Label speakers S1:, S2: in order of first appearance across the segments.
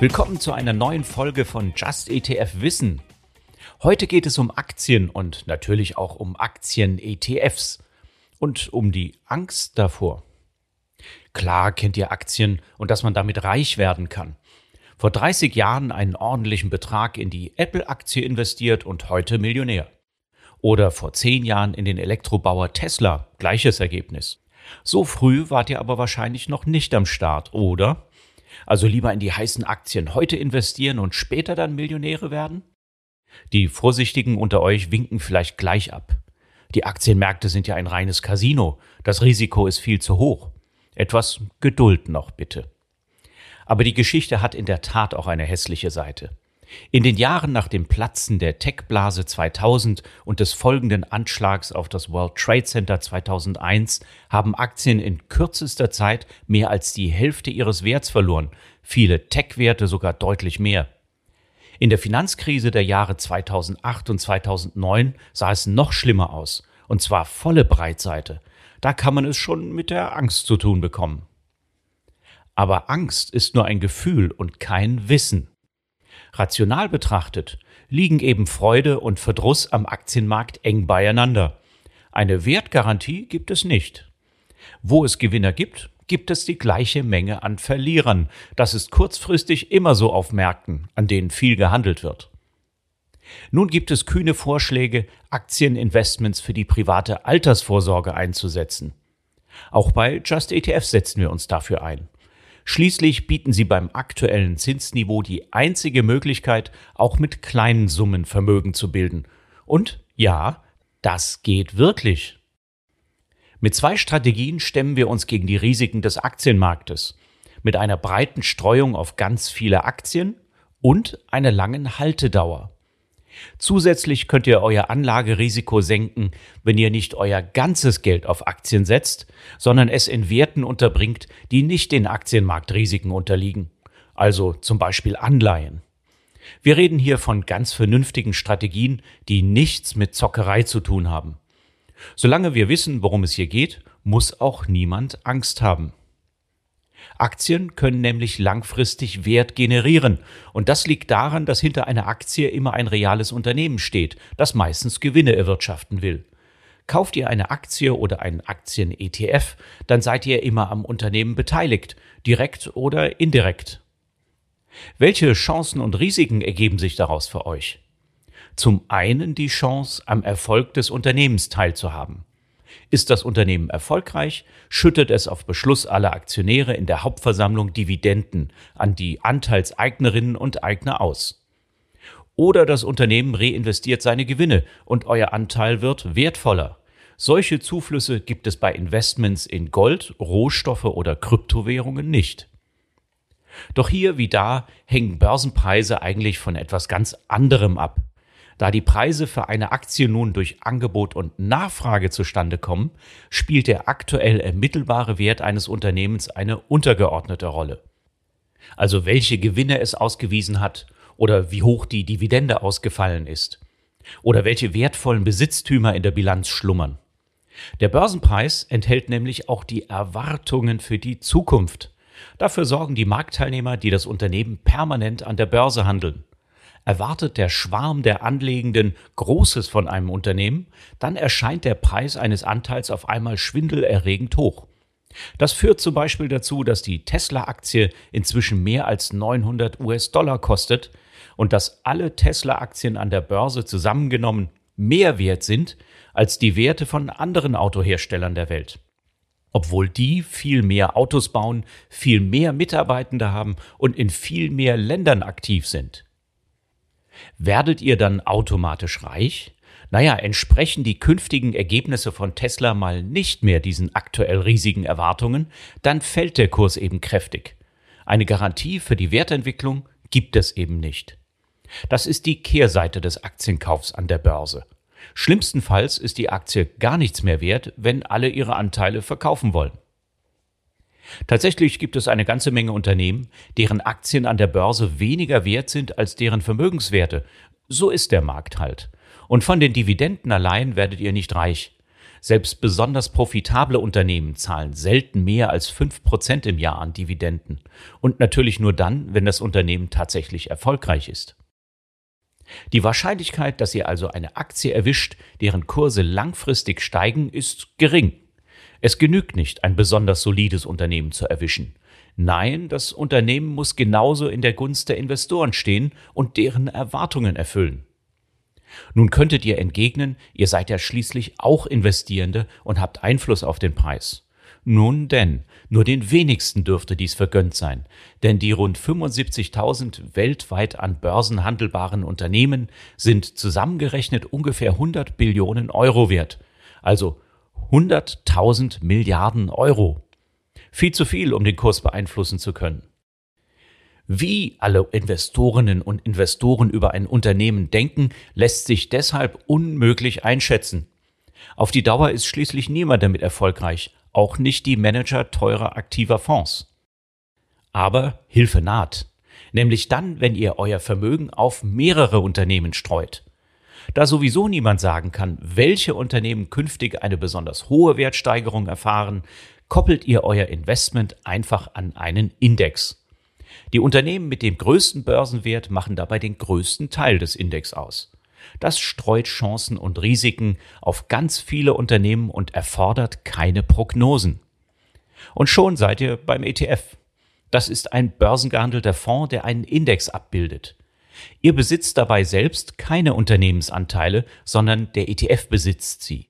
S1: Willkommen zu einer neuen Folge von Just ETF Wissen. Heute geht es um Aktien und natürlich auch um Aktien-ETFs und um die Angst davor. Klar kennt ihr Aktien und dass man damit reich werden kann. Vor 30 Jahren einen ordentlichen Betrag in die Apple-Aktie investiert und heute Millionär. Oder vor 10 Jahren in den Elektrobauer Tesla, gleiches Ergebnis. So früh wart ihr aber wahrscheinlich noch nicht am Start, oder? Also lieber in die heißen Aktien heute investieren und später dann Millionäre werden? Die Vorsichtigen unter euch winken vielleicht gleich ab. Die Aktienmärkte sind ja ein reines Casino. Das Risiko ist viel zu hoch. Etwas Geduld noch bitte. Aber die Geschichte hat in der Tat auch eine hässliche Seite. In den Jahren nach dem Platzen der Tech-Blase 2000 und des folgenden Anschlags auf das World Trade Center 2001 haben Aktien in kürzester Zeit mehr als die Hälfte ihres Werts verloren, viele Tech-Werte sogar deutlich mehr. In der Finanzkrise der Jahre 2008 und 2009 sah es noch schlimmer aus, und zwar volle Breitseite. Da kann man es schon mit der Angst zu tun bekommen. Aber Angst ist nur ein Gefühl und kein Wissen. Rational betrachtet liegen eben Freude und Verdruss am Aktienmarkt eng beieinander. Eine Wertgarantie gibt es nicht. Wo es Gewinner gibt, gibt es die gleiche Menge an Verlierern. Das ist kurzfristig immer so auf Märkten, an denen viel gehandelt wird. Nun gibt es kühne Vorschläge, Aktieninvestments für die private Altersvorsorge einzusetzen. Auch bei Just ETF setzen wir uns dafür ein. Schließlich bieten sie beim aktuellen Zinsniveau die einzige Möglichkeit, auch mit kleinen Summen Vermögen zu bilden. Und ja, das geht wirklich. Mit zwei Strategien stemmen wir uns gegen die Risiken des Aktienmarktes. Mit einer breiten Streuung auf ganz viele Aktien und einer langen Haltedauer. Zusätzlich könnt ihr euer Anlagerisiko senken, wenn ihr nicht euer ganzes Geld auf Aktien setzt, sondern es in Werten unterbringt, die nicht den Aktienmarktrisiken unterliegen, also zum Beispiel Anleihen. Wir reden hier von ganz vernünftigen Strategien, die nichts mit Zockerei zu tun haben. Solange wir wissen, worum es hier geht, muss auch niemand Angst haben. Aktien können nämlich langfristig Wert generieren. Und das liegt daran, dass hinter einer Aktie immer ein reales Unternehmen steht, das meistens Gewinne erwirtschaften will. Kauft ihr eine Aktie oder einen Aktien-ETF, dann seid ihr immer am Unternehmen beteiligt, direkt oder indirekt. Welche Chancen und Risiken ergeben sich daraus für euch? Zum einen die Chance, am Erfolg des Unternehmens teilzuhaben. Ist das Unternehmen erfolgreich, schüttet es auf Beschluss aller Aktionäre in der Hauptversammlung Dividenden an die Anteilseignerinnen und Eigner aus. Oder das Unternehmen reinvestiert seine Gewinne und euer Anteil wird wertvoller. Solche Zuflüsse gibt es bei Investments in Gold, Rohstoffe oder Kryptowährungen nicht. Doch hier wie da hängen Börsenpreise eigentlich von etwas ganz anderem ab. Da die Preise für eine Aktie nun durch Angebot und Nachfrage zustande kommen, spielt der aktuell ermittelbare Wert eines Unternehmens eine untergeordnete Rolle. Also welche Gewinne es ausgewiesen hat oder wie hoch die Dividende ausgefallen ist oder welche wertvollen Besitztümer in der Bilanz schlummern. Der Börsenpreis enthält nämlich auch die Erwartungen für die Zukunft. Dafür sorgen die Marktteilnehmer, die das Unternehmen permanent an der Börse handeln. Erwartet der Schwarm der Anlegenden Großes von einem Unternehmen, dann erscheint der Preis eines Anteils auf einmal schwindelerregend hoch. Das führt zum Beispiel dazu, dass die Tesla-Aktie inzwischen mehr als 900 US-Dollar kostet und dass alle Tesla-Aktien an der Börse zusammengenommen mehr wert sind als die Werte von anderen Autoherstellern der Welt. Obwohl die viel mehr Autos bauen, viel mehr Mitarbeitende haben und in viel mehr Ländern aktiv sind. Werdet ihr dann automatisch reich? Naja, entsprechen die künftigen Ergebnisse von Tesla mal nicht mehr diesen aktuell riesigen Erwartungen, dann fällt der Kurs eben kräftig. Eine Garantie für die Wertentwicklung gibt es eben nicht. Das ist die Kehrseite des Aktienkaufs an der Börse. Schlimmstenfalls ist die Aktie gar nichts mehr wert, wenn alle ihre Anteile verkaufen wollen. Tatsächlich gibt es eine ganze Menge Unternehmen, deren Aktien an der Börse weniger wert sind als deren Vermögenswerte. So ist der Markt halt. Und von den Dividenden allein werdet ihr nicht reich. Selbst besonders profitable Unternehmen zahlen selten mehr als fünf Prozent im Jahr an Dividenden. Und natürlich nur dann, wenn das Unternehmen tatsächlich erfolgreich ist. Die Wahrscheinlichkeit, dass ihr also eine Aktie erwischt, deren Kurse langfristig steigen, ist gering. Es genügt nicht, ein besonders solides Unternehmen zu erwischen. Nein, das Unternehmen muss genauso in der Gunst der Investoren stehen und deren Erwartungen erfüllen. Nun könntet ihr entgegnen, ihr seid ja schließlich auch Investierende und habt Einfluss auf den Preis. Nun denn, nur den wenigsten dürfte dies vergönnt sein, denn die rund 75.000 weltweit an Börsen handelbaren Unternehmen sind zusammengerechnet ungefähr 100 Billionen Euro wert, also 100.000 Milliarden Euro. Viel zu viel, um den Kurs beeinflussen zu können. Wie alle Investorinnen und Investoren über ein Unternehmen denken, lässt sich deshalb unmöglich einschätzen. Auf die Dauer ist schließlich niemand damit erfolgreich, auch nicht die Manager teurer aktiver Fonds. Aber Hilfe naht, nämlich dann, wenn ihr euer Vermögen auf mehrere Unternehmen streut. Da sowieso niemand sagen kann, welche Unternehmen künftig eine besonders hohe Wertsteigerung erfahren, koppelt ihr euer Investment einfach an einen Index. Die Unternehmen mit dem größten Börsenwert machen dabei den größten Teil des Index aus. Das streut Chancen und Risiken auf ganz viele Unternehmen und erfordert keine Prognosen. Und schon seid ihr beim ETF. Das ist ein börsengehandelter Fonds, der einen Index abbildet. Ihr besitzt dabei selbst keine Unternehmensanteile, sondern der ETF besitzt sie.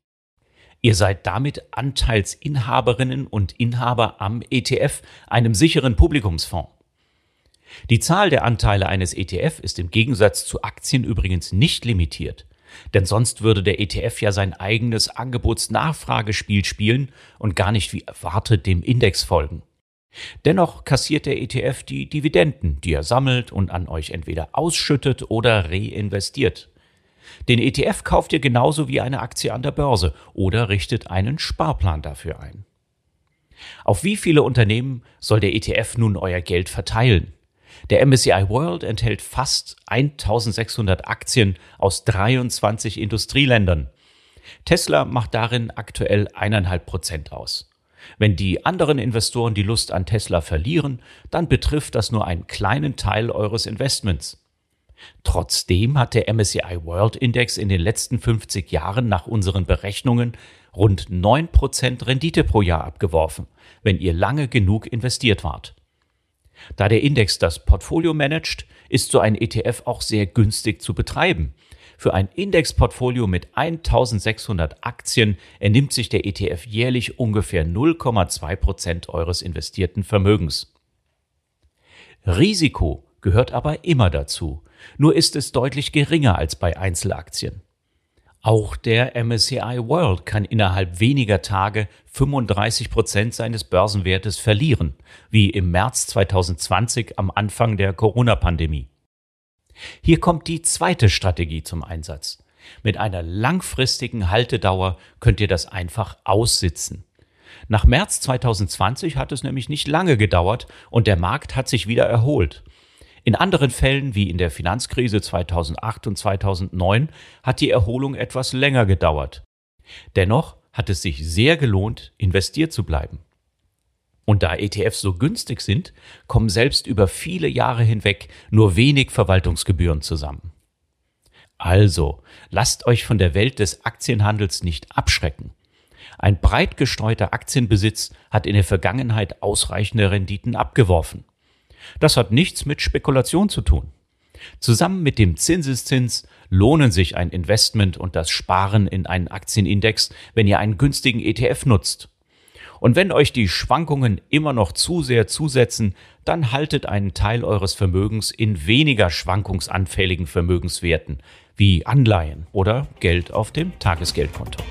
S1: Ihr seid damit Anteilsinhaberinnen und Inhaber am ETF, einem sicheren Publikumsfonds. Die Zahl der Anteile eines ETF ist im Gegensatz zu Aktien übrigens nicht limitiert. Denn sonst würde der ETF ja sein eigenes Angebotsnachfragespiel spielen und gar nicht wie erwartet dem Index folgen. Dennoch kassiert der ETF die Dividenden, die er sammelt und an euch entweder ausschüttet oder reinvestiert. Den ETF kauft ihr genauso wie eine Aktie an der Börse oder richtet einen Sparplan dafür ein. Auf wie viele Unternehmen soll der ETF nun euer Geld verteilen? Der MSCI World enthält fast 1600 Aktien aus 23 Industrieländern. Tesla macht darin aktuell eineinhalb Prozent aus. Wenn die anderen Investoren die Lust an Tesla verlieren, dann betrifft das nur einen kleinen Teil eures Investments. Trotzdem hat der MSCI World Index in den letzten 50 Jahren nach unseren Berechnungen rund 9% Rendite pro Jahr abgeworfen, wenn ihr lange genug investiert wart. Da der Index das Portfolio managt, ist so ein ETF auch sehr günstig zu betreiben. Für ein Indexportfolio mit 1600 Aktien ernimmt sich der ETF jährlich ungefähr 0,2 Prozent eures investierten Vermögens. Risiko gehört aber immer dazu, nur ist es deutlich geringer als bei Einzelaktien. Auch der MSCI World kann innerhalb weniger Tage 35 Prozent seines Börsenwertes verlieren, wie im März 2020 am Anfang der Corona-Pandemie. Hier kommt die zweite Strategie zum Einsatz. Mit einer langfristigen Haltedauer könnt ihr das einfach aussitzen. Nach März 2020 hat es nämlich nicht lange gedauert und der Markt hat sich wieder erholt. In anderen Fällen, wie in der Finanzkrise 2008 und 2009, hat die Erholung etwas länger gedauert. Dennoch hat es sich sehr gelohnt, investiert zu bleiben. Und da ETFs so günstig sind, kommen selbst über viele Jahre hinweg nur wenig Verwaltungsgebühren zusammen. Also, lasst euch von der Welt des Aktienhandels nicht abschrecken. Ein breit gestreuter Aktienbesitz hat in der Vergangenheit ausreichende Renditen abgeworfen. Das hat nichts mit Spekulation zu tun. Zusammen mit dem Zinseszins lohnen sich ein Investment und das Sparen in einen Aktienindex, wenn ihr einen günstigen ETF nutzt. Und wenn euch die Schwankungen immer noch zu sehr zusetzen, dann haltet einen Teil eures Vermögens in weniger schwankungsanfälligen Vermögenswerten wie Anleihen oder Geld auf dem Tagesgeldkonto.